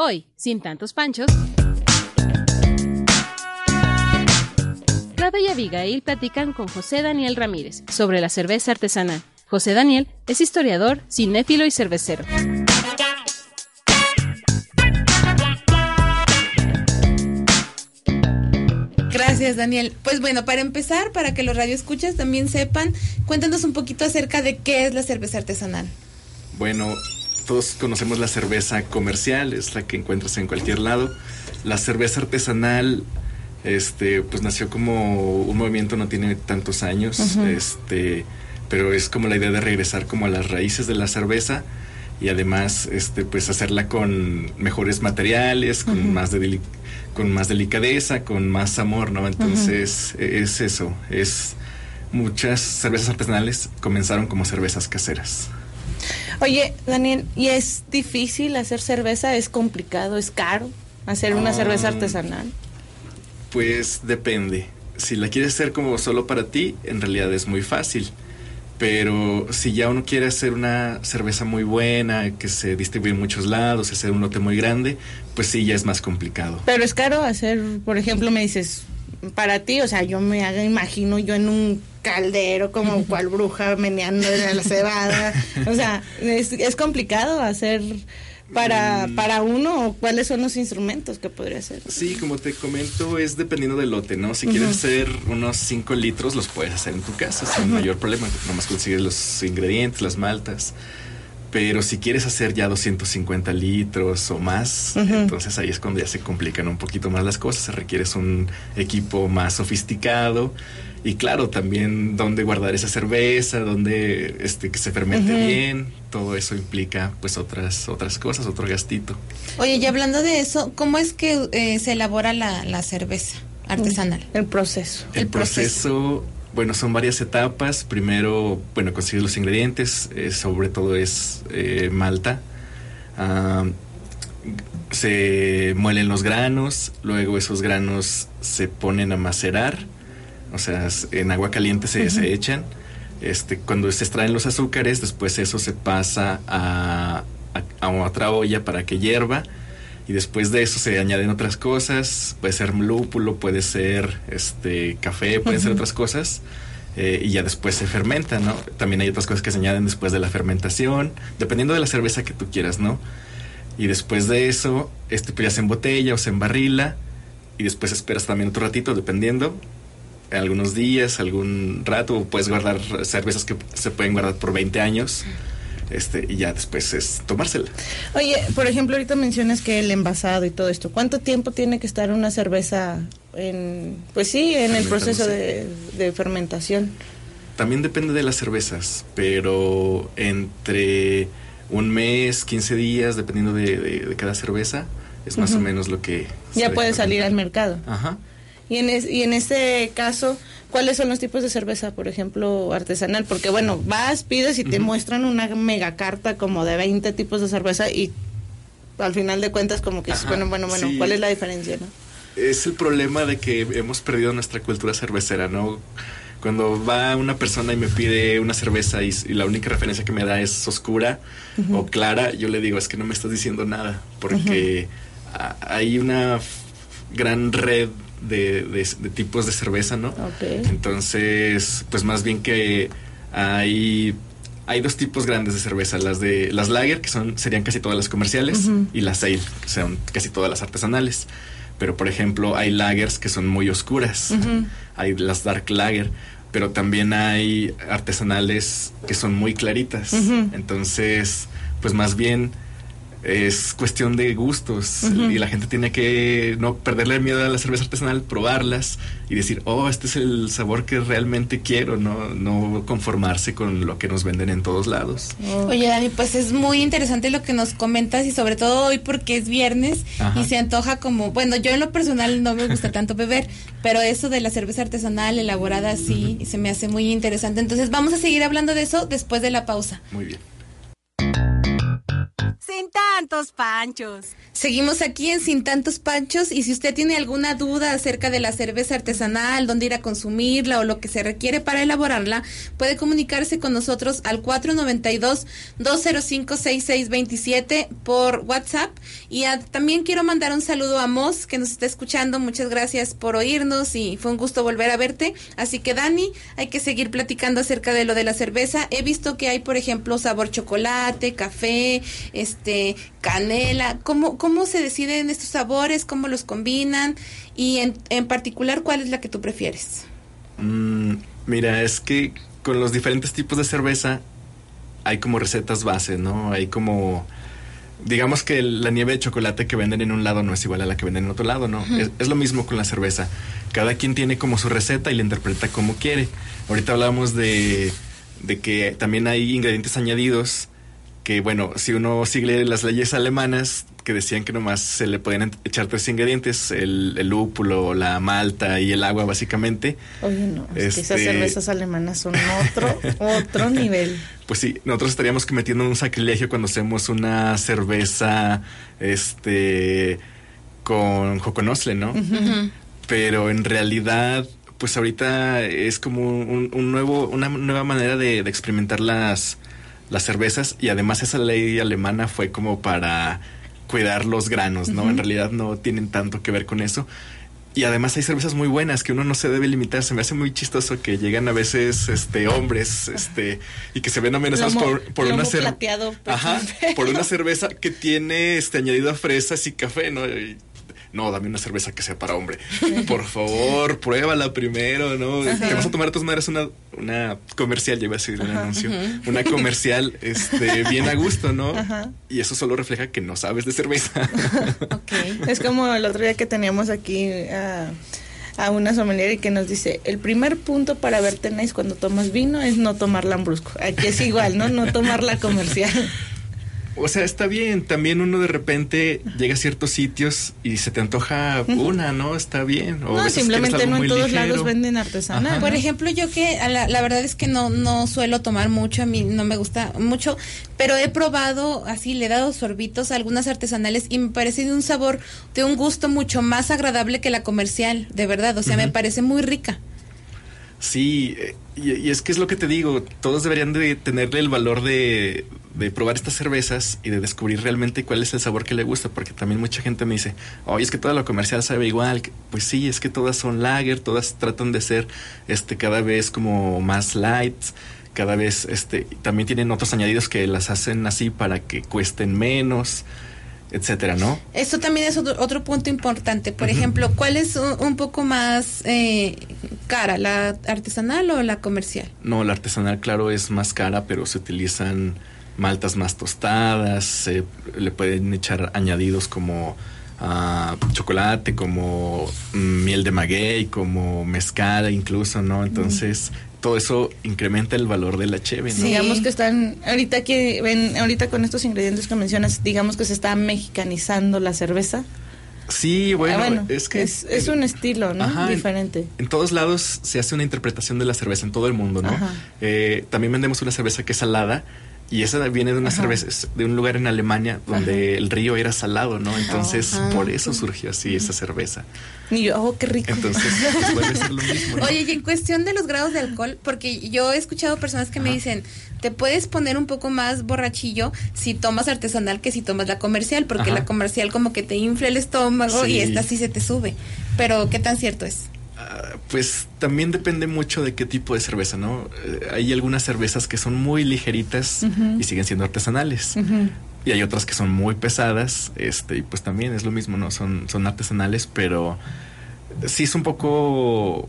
Hoy, sin tantos panchos, Rada y Abigail platican con José Daniel Ramírez sobre la cerveza artesanal. José Daniel es historiador, cinéfilo y cervecero. Gracias, Daniel. Pues bueno, para empezar, para que los radioescuchas también sepan, cuéntanos un poquito acerca de qué es la cerveza artesanal. Bueno, todos conocemos la cerveza comercial, es la que encuentras en cualquier lado. La cerveza artesanal, este, pues nació como un movimiento, no tiene tantos años, este, pero es como la idea de regresar como a las raíces de la cerveza y además, este, pues hacerla con mejores materiales, con más de con más delicadeza, con más amor, ¿no? Entonces es eso, es muchas cervezas artesanales comenzaron como cervezas caseras. Oye, Daniel, ¿y es difícil hacer cerveza? ¿Es complicado? ¿Es caro hacer una cerveza ah, artesanal? Pues depende. Si la quieres hacer como solo para ti, en realidad es muy fácil. Pero si ya uno quiere hacer una cerveza muy buena, que se distribuye en muchos lados, hacer un lote muy grande, pues sí, ya es más complicado. Pero es caro hacer, por ejemplo, me dices, para ti, o sea, yo me haga, imagino yo en un caldero como cual bruja meneando en la cebada. O sea, es, es complicado hacer para, mm. para uno o cuáles son los instrumentos que podría hacer. Sí, como te comento, es dependiendo del lote, ¿no? Si quieres hacer unos 5 litros, los puedes hacer en tu casa sin mayor problema. Nomás consigues los ingredientes, las maltas. Pero si quieres hacer ya 250 litros o más, entonces ahí es cuando ya se complican un poquito más las cosas. Se requieres un equipo más sofisticado y claro, también dónde guardar esa cerveza, dónde este, que se fermente bien, todo eso implica pues otras, otras cosas, otro gastito. Oye, y hablando de eso, ¿cómo es que eh, se elabora la, cerveza artesanal? El proceso. El, proceso, bueno, son varias etapas. Primero, bueno, conseguir los ingredientes, eh, sobre todo es eh, malta. Ah, se muelen los granos, luego esos granos se ponen a macerar o sea, en agua caliente se, se echan. Este, cuando se extraen los azúcares, después eso se pasa a, a, otra olla para que hierva. Y después de eso se añaden otras cosas. Puede ser lúpulo, puede ser este café, puede ser otras cosas. Eh, y ya después se fermenta, ¿no? También hay otras cosas que se añaden después de la fermentación, dependiendo de la cerveza que tú quieras, ¿no? Y después de eso, este pues ya se embotella o se embarrila. Y después esperas también otro ratito, dependiendo algunos días, algún rato, puedes guardar cervezas que se pueden guardar por 20 años. Este, y ya después es tomársela. Oye, por ejemplo, ahorita mencionas que el envasado y todo esto, ¿cuánto tiempo tiene que estar una cerveza en, pues sí, en el proceso de, fermentación? También depende de las cervezas, pero entre un mes, 15 días, dependiendo de, cada cerveza, es más o menos lo que... Ya puede salir al mercado. Ajá. Y en, y en este caso, ¿cuáles son los tipos de cerveza, por ejemplo, artesanal? Porque, bueno, vas, pides y te muestran una mega carta como de 20 tipos de cerveza y al final de cuentas como que, bueno, bueno, bueno, ¿cuál es la diferencia, no? Es el problema de que hemos perdido nuestra cultura cervecera, ¿no? Cuando va una persona y me pide una cerveza y, la única referencia que me da es oscura o clara, yo le digo, es que no me estás diciendo nada, porque hay una gran red de, de, tipos de cerveza, ¿no? Entonces, pues más bien que hay hay dos tipos grandes de cerveza, las de las lager, que son serían casi todas las comerciales, y las ale, que son casi todas las artesanales. Pero por ejemplo, hay lagers que son muy oscuras. Hay las dark lager, pero también hay artesanales que son muy claritas. Entonces, pues más bien es cuestión de gustos y la gente tiene que no perderle miedo a la cerveza artesanal, probarlas y decir, oh, este es el sabor que realmente quiero, no, no conformarse con lo que nos venden en todos lados. Oye, Dani, pues es muy interesante lo que nos comentas y sobre todo hoy porque es viernes y se antoja como, bueno, yo en lo personal no me gusta tanto beber, pero eso de la cerveza artesanal elaborada así se me hace muy interesante. Entonces vamos a seguir hablando de eso después de la pausa. Muy bien. Tantos panchos. Seguimos aquí en Sin Tantos Panchos y si usted tiene alguna duda acerca de la cerveza artesanal, dónde ir a consumirla o lo que se requiere para elaborarla, puede comunicarse con nosotros al 492-205-6627 por WhatsApp. Y también quiero mandar un saludo a Moss que nos está escuchando. Muchas gracias por oírnos y fue un gusto volver a verte. Así que Dani, hay que seguir platicando acerca de lo de la cerveza. He visto que hay, por ejemplo, sabor chocolate, café, este, canela. ¿Cómo, cómo se deciden estos sabores? ¿Cómo los combinan? Y en, en particular, ¿cuál es la que tú prefieres? Mm, mira, es que con los diferentes tipos de cerveza hay como recetas base, ¿no? Hay como... Digamos que la nieve de chocolate que venden en un lado no es igual a la que venden en otro lado, ¿no? es, es, lo mismo con la cerveza. Cada quien tiene como su receta y la interpreta como quiere. Ahorita hablábamos de, de que también hay ingredientes añadidos que bueno, si uno sigue las leyes alemanas que decían que nomás se le podían echar tres ingredientes, el, el lúpulo, la malta y el agua básicamente. Oye, no, es este... que esas este cervezas alemanas son otro, otro nivel. Pues sí, nosotros estaríamos cometiendo un sacrilegio cuando hacemos una cerveza este con joconosle, ¿no? Uh -huh. Pero en realidad pues ahorita es como un, un nuevo, una nueva manera de, de experimentar las, las cervezas y además esa ley alemana fue como para cuidar los granos, ¿no? Uh -huh. En realidad no tienen tanto que ver con eso. Y además hay cervezas muy buenas que uno no se debe limitar. Se me hace muy chistoso que llegan a veces este hombres este y que se ven amenazados lomo, por, por una cerveza. Ajá, por una cerveza que tiene este añadido a fresas y café, ¿no? Y no, dame una cerveza que sea para hombre. Por favor, pruébala primero, ¿no? Ajá. Te vas a tomar de todas maneras una, una comercial, ya iba a decir un anuncio, ajá. una comercial este, bien a gusto, ¿no? Ajá. Y eso solo refleja que no sabes de cerveza. okay. Es como el otro día que teníamos aquí a, a una sommelier y que nos dice, el primer punto para ver tenéis cuando tomas vino es no tomar lambrusco. Aquí es igual, ¿no? No tomar la comercial. O sea, está bien. También uno de repente llega a ciertos sitios y se te antoja una, ¿no? Está bien. O no, simplemente no en todos ligero. lados venden artesanal. Ajá. Por ejemplo, yo que la, la, verdad es que no, no suelo tomar mucho, a mí no me gusta mucho, pero he probado así, le he dado sorbitos a algunas artesanales y me parece de un sabor, de un gusto mucho más agradable que la comercial, de verdad. O sea, uh -huh. me parece muy rica. Sí, y, y, es que es lo que te digo, todos deberían de tenerle el valor de, de, probar estas cervezas y de descubrir realmente cuál es el sabor que le gusta, porque también mucha gente me dice, oye, es que toda la comercial sabe igual, pues sí, es que todas son lager, todas tratan de ser este cada vez como más light, cada vez este también tienen otros añadidos que las hacen así para que cuesten menos etcétera, ¿no? Esto también es otro, otro punto importante. Por uh -huh. ejemplo, ¿cuál es un, un poco más eh, cara, la artesanal o la comercial? No, la artesanal, claro, es más cara, pero se utilizan maltas más tostadas, se le pueden echar añadidos como uh, chocolate, como mm, miel de maguey, como mezcal incluso, ¿no? Entonces, todo eso incrementa el valor de la cheve, ¿no? Sí. Digamos que están, ahorita que ven, ahorita con estos ingredientes que mencionas, digamos que se está mexicanizando la cerveza. Sí, bueno, ah, bueno es que es, es, un estilo, ¿no? Ajá, Diferente. En, en, todos lados se hace una interpretación de la cerveza en todo el mundo, ¿no? Eh, también vendemos una cerveza que es salada y esa viene de una Ajá. cerveza de un lugar en Alemania donde Ajá. el río era salado, ¿no? Entonces por eso surgió así esa cerveza. Y yo, oh, qué rico. Entonces, pues, ser lo mismo. ¿no? Oye, y en cuestión de los grados de alcohol, porque yo he escuchado personas que me dicen, te puedes poner un poco más borrachillo si tomas artesanal que si tomas la comercial, porque la comercial como que te infla el estómago sí. y esta sí se te sube. Pero, ¿qué tan cierto es? Pues también depende mucho de qué tipo de cerveza, ¿no? Uh, hay algunas cervezas que son muy ligeritas uh -huh. y siguen siendo artesanales. -huh. Y hay otras que son muy pesadas, este, y pues también es lo mismo, ¿no? Son, son artesanales, pero sí es un poco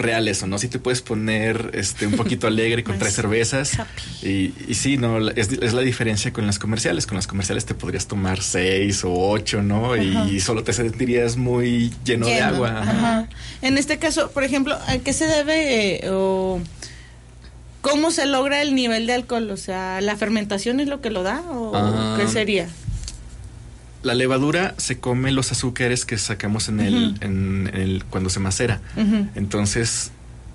real eso, ¿no? Si te puedes poner este un poquito alegre con tres cervezas. Y, y, sí, no, es, es, la diferencia con las comerciales. Con las comerciales te podrías tomar seis o ocho, ¿no? Ajá. Y solo te sentirías muy lleno, lleno. de agua. Ajá. En este caso, por ejemplo, ¿a qué se debe eh, o cómo se logra el nivel de alcohol? O sea, ¿la fermentación es lo que lo da o ah. qué sería? La levadura se come los azúcares que sacamos en el, uh -huh. en, en el cuando se macera. Uh -huh. Entonces,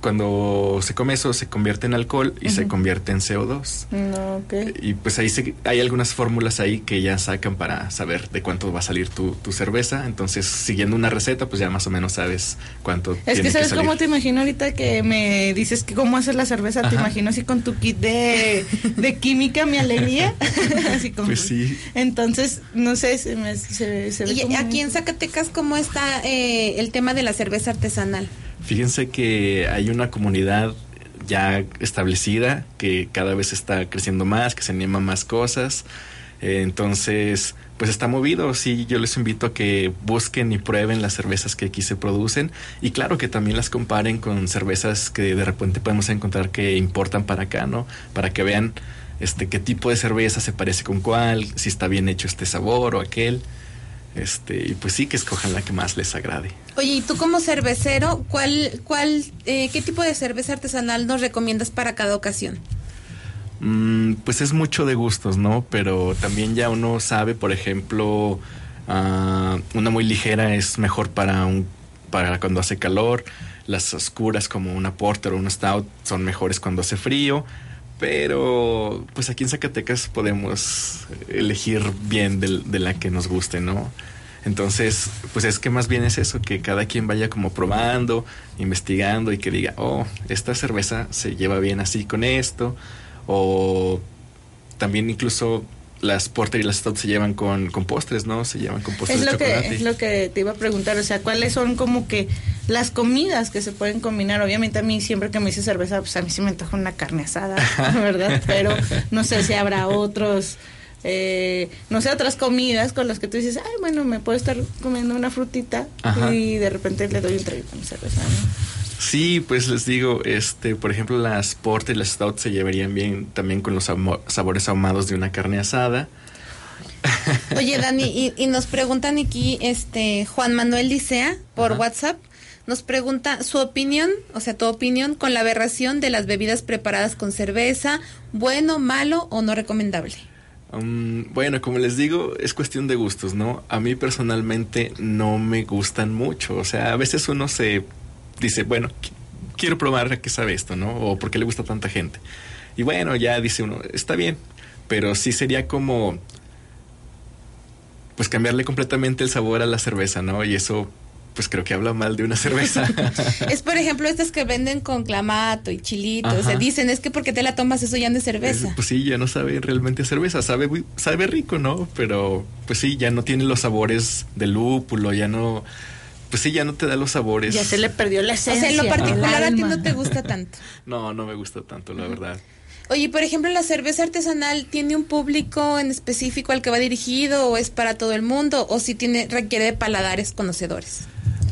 cuando se come eso se convierte en alcohol y se convierte en CO2. No, ok. Y pues ahí se- hay algunas fórmulas ahí que ya sacan para saber de cuánto va a salir tu, tu cerveza. Entonces, siguiendo una receta, pues ya más o menos sabes cuánto Es tiene que sabes salir. cómo te imagino ahorita que me dices que cómo hacer la cerveza, te imagino así con tu kit de, de química, mi alegría. así como. Pues sí. Entonces, no sé, se, me, se, se ve Y como- aquí en Zacatecas, ¿cómo está eh, el tema de la cerveza artesanal? Fíjense que hay una comunidad ya establecida que cada vez está creciendo más, que se anima más cosas. Eh, entonces, pues está movido. Sí, yo les invito a que busquen y prueben las cervezas que aquí se producen. Y claro que también las comparen con cervezas que de repente podemos encontrar que importan para acá, ¿no? Para que vean este qué tipo de cerveza se parece con cuál, si está bien hecho este sabor o aquel. Este, y pues sí que escojan la que más les agrade. Oye, y tú como cervecero, ¿cuál, cuál, eh, qué tipo de cerveza artesanal nos recomiendas para cada ocasión? Mm, pues es mucho de gustos, ¿no? Pero también ya uno sabe, por ejemplo, ah, una muy ligera es mejor para un para cuando hace calor. Las oscuras como una porter o una stout son mejores cuando hace frío. Pero pues aquí en Zacatecas podemos elegir bien de, la que nos guste, ¿no? Entonces, pues es que más bien es eso, que cada quien vaya como probando, investigando y que diga, oh, esta cerveza se lleva bien así con esto, o también incluso las porter y las stout se llevan con, con postres, ¿no? Se llevan con postres Es de lo, chocolate. que, es lo que te iba a preguntar, o sea, ¿cuáles son como que las comidas que se pueden combinar? Obviamente a mí siempre que me dice cerveza, pues a mí sí me antoja una carne asada, ¿verdad? Pero no sé si habrá otros, eh, no sé, otras comidas con las que tú dices, ay, bueno, me puedo estar comiendo una frutita Ajá. y de repente le doy un trago con cerveza, ¿no? Sí, pues les digo, este, por ejemplo, las porter y las stout se llevarían bien también con los sabores ahumados de una carne asada. Oye, Dani, y, y nos preguntan aquí, este, Juan Manuel Licea, por Ajá. WhatsApp, nos pregunta su opinión, o sea, tu opinión con la aberración de las bebidas preparadas con cerveza, bueno, malo o no recomendable. Um, bueno, como les digo, es cuestión de gustos, ¿no? A mí personalmente no me gustan mucho. O sea, a veces uno se dice, bueno, qu- quiero probar a qué sabe esto, ¿no? O por qué le gusta a tanta gente. Y bueno, ya dice uno, está bien, pero sí sería como, pues cambiarle completamente el sabor a la cerveza, ¿no? Y eso, pues creo que habla mal de una cerveza. Es, por ejemplo, estas que venden con clamato y chilito, o sea, Ajá. dicen, es que porque te la tomas eso ya no es cerveza. Es- Pues sí, ya no sabe realmente a cerveza, sabe sabe rico, ¿no? Pero pues sí, ya no tiene los sabores del lúpulo, ya no pues sí, ya no te da los sabores. Ya se le perdió la o esencia. sea, en lo particular a ti no te gusta tanto. No, no me gusta tanto, la verdad. Oye, por ejemplo, la cerveza artesanal tiene un público en específico al que va dirigido o es para todo el mundo o si tiene requiere de paladares conocedores.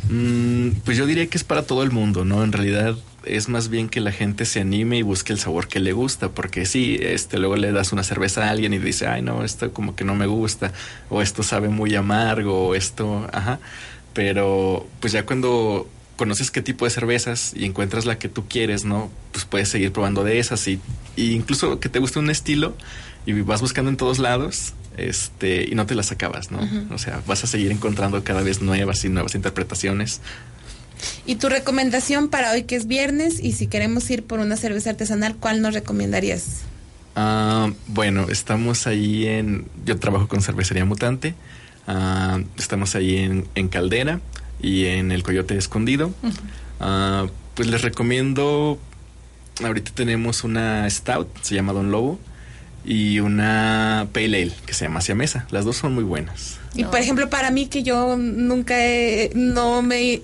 Mm, pues yo diría que es para todo el mundo, ¿no? En realidad es más bien que la gente se anime y busque el sabor que le gusta, porque sí, este, luego le das una cerveza a alguien y dice, ay, no, esto como que no me gusta, o esto sabe muy amargo, o esto, ajá. Pero pues ya cuando conoces qué tipo de cervezas y encuentras la que tú quieres, ¿no? Pues puedes seguir probando de esas y, y incluso que te guste un estilo y vas buscando en todos lados, este, y no te las acabas, ¿no? O sea, vas a seguir encontrando cada vez nuevas y nuevas interpretaciones. Y tu recomendación para hoy que es viernes y si queremos ir por una cerveza artesanal, ¿cuál nos recomendarías? Ah, bueno, estamos ahí en. Yo trabajo con Cervecería Mutante. Ah, estamos ahí en, en Caldera y en el Coyote Escondido. Ah, pues les recomiendo. Ahorita tenemos una Stout, se llama Don Lobo, y una Pale Ale, que se llama Hacia Mesa. Las dos son muy buenas. Y por ejemplo, para mí que yo nunca he, no me he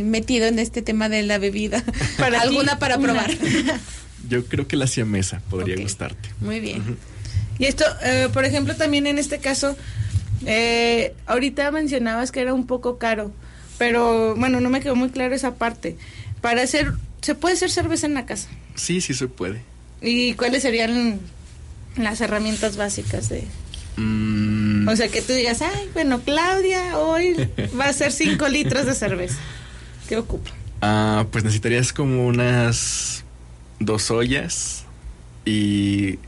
eh, metido en este tema de la bebida, Para alguna para una. probar. Yo creo que la Hacia Mesa podría gustarte. Muy bien. Y esto, eh, por ejemplo, también en este caso, eh, ahorita mencionabas que era un poco caro, pero bueno, no me quedó muy claro esa parte. Para hacer, ¿se puede hacer cerveza en la casa? Sí, sí se puede. ¿Y cuáles serían las herramientas básicas de...? Mm, O sea, que tú digas, ay, bueno, Claudia hoy va a hacer 5 litros de cerveza. ¿Qué ocupa? Ah, pues necesitarías como unas dos ollas y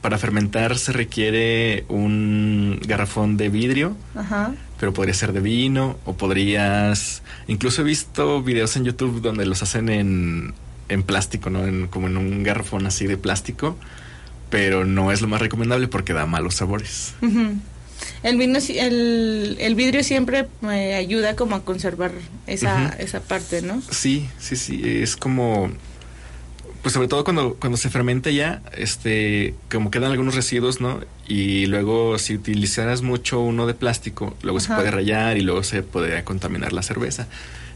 para fermentar se requiere un garrafón de vidrio, Ajá. pero podría ser de vino o podrías... Incluso he visto videos en YouTube donde los hacen en, en plástico, ¿no? En, como en un garrafón así de plástico, pero no es lo más recomendable porque da malos sabores. El, vino, el, el vidrio siempre me ayuda como a conservar esa, esa parte, ¿no? Sí, sí, sí, es como pues sobre todo cuando, cuando se fermenta ya, este, como quedan algunos residuos, ¿no? Y luego si utilizaras mucho uno de plástico, luego se puede rayar y luego se puede contaminar la cerveza.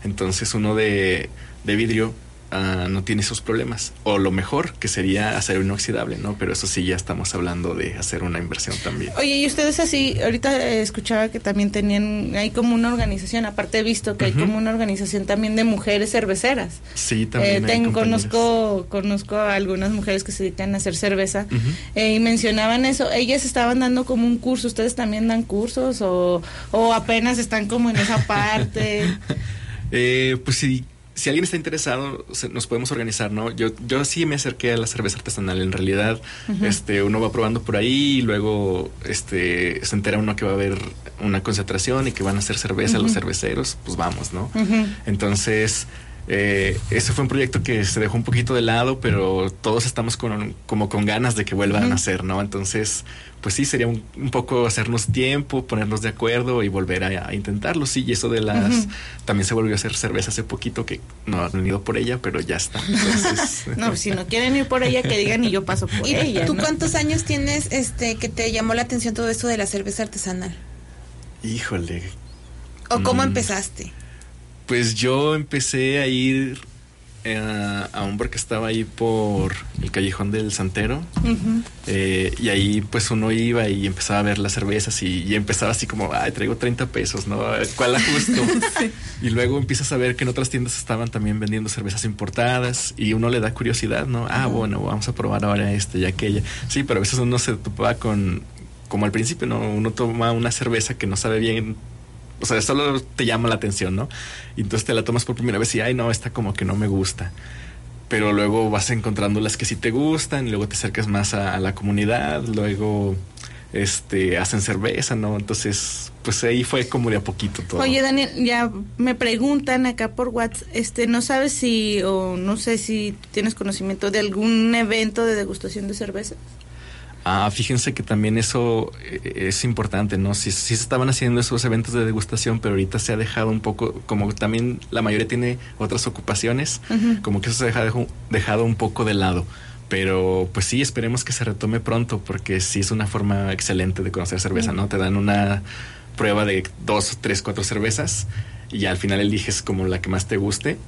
Entonces uno de, de vidrio Ah, no tiene esos problemas. O lo mejor, que sería acero inoxidable, ¿no? Pero eso sí, ya estamos hablando de hacer una inversión también. Oye, y ustedes así, ahorita escuchaba que también tenían, hay como una organización, aparte he visto que hay como una organización también de mujeres cerveceras. Sí, también. Eh, conozco, conozco a algunas mujeres que se dedican a hacer cerveza eh, y mencionaban eso. Ellas estaban dando como un curso, ¿ustedes también dan cursos o, o apenas están como en esa parte? eh, pues sí, si alguien está interesado, nos podemos organizar, ¿no? Yo, yo sí me acerqué a la cerveza artesanal. En realidad, este, uno va probando por ahí y luego este, se entera uno que va a haber una concentración y que van a hacer cerveza los cerveceros, pues vamos, ¿no? Entonces, eh, ese fue un proyecto que se dejó un poquito de lado, pero todos estamos con, como con ganas de que vuelvan a hacer, ¿no? Entonces, pues sí, sería un, poco hacernos tiempo, ponernos de acuerdo y volver a, intentarlo. Sí, y eso de las... También se volvió a hacer cerveza hace poquito, que no han ido por ella, pero ya está. no, si no quieren ir por ella, que digan y yo paso por ella. ¿Tú cuántos años tienes este que te llamó la atención todo esto de la cerveza artesanal? Híjole. ¿O cómo mm. empezaste? Pues yo empecé a ir eh, a un bar que estaba ahí por el callejón del Santero eh, y ahí pues uno iba y empezaba a ver las cervezas y, empezaba así como, ay, traigo 30 pesos, ¿no? ¿Cuál ajusto? Y luego empiezas a ver que en otras tiendas estaban también vendiendo cervezas importadas y uno le da curiosidad, ¿no? Ah, bueno, vamos a probar ahora esta y aquella. Sí, pero a veces uno se topaba con, como al principio, ¿no? Uno toma una cerveza que no sabe bien o sea, solo te llama la atención, ¿no? Y entonces te la tomas por primera vez y, ay, no, esta como que no me gusta. Pero luego vas encontrando las que sí te gustan, y luego te acercas más a, la comunidad, luego este hacen cerveza, ¿no? Entonces, pues ahí fue como de a poquito todo. Oye, Daniel, ya me preguntan acá por WhatsApp, este, no sabes si o no sé si tienes conocimiento de algún evento de degustación de cerveza. Ah, fíjense que también eso eh, es importante, ¿no? Sí, sí, se estaban haciendo esos eventos de degustación, pero ahorita se ha dejado un poco, como también la mayoría tiene otras ocupaciones, como que eso se ha dejado, dejado un poco de lado. Pero pues sí, esperemos que se retome pronto, porque sí es una forma excelente de conocer cerveza, ¿no? Te dan una prueba de dos, tres, cuatro cervezas y al final eliges como la que más te guste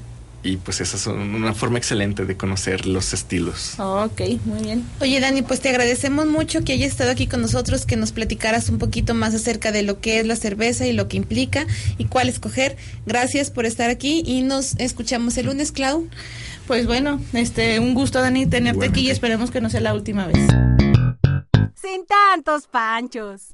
y pues esa es una forma excelente de conocer los estilos. ok, muy bien. Oye Dani, pues te agradecemos mucho que hayas estado aquí con nosotros, que nos platicaras un poquito más acerca de lo que es la cerveza y lo que implica y cuál escoger. Gracias por estar aquí y nos escuchamos el lunes, Clau. Pues bueno, este, un gusto Dani tenerte aquí y esperemos que no sea la última vez. Sin tantos panchos.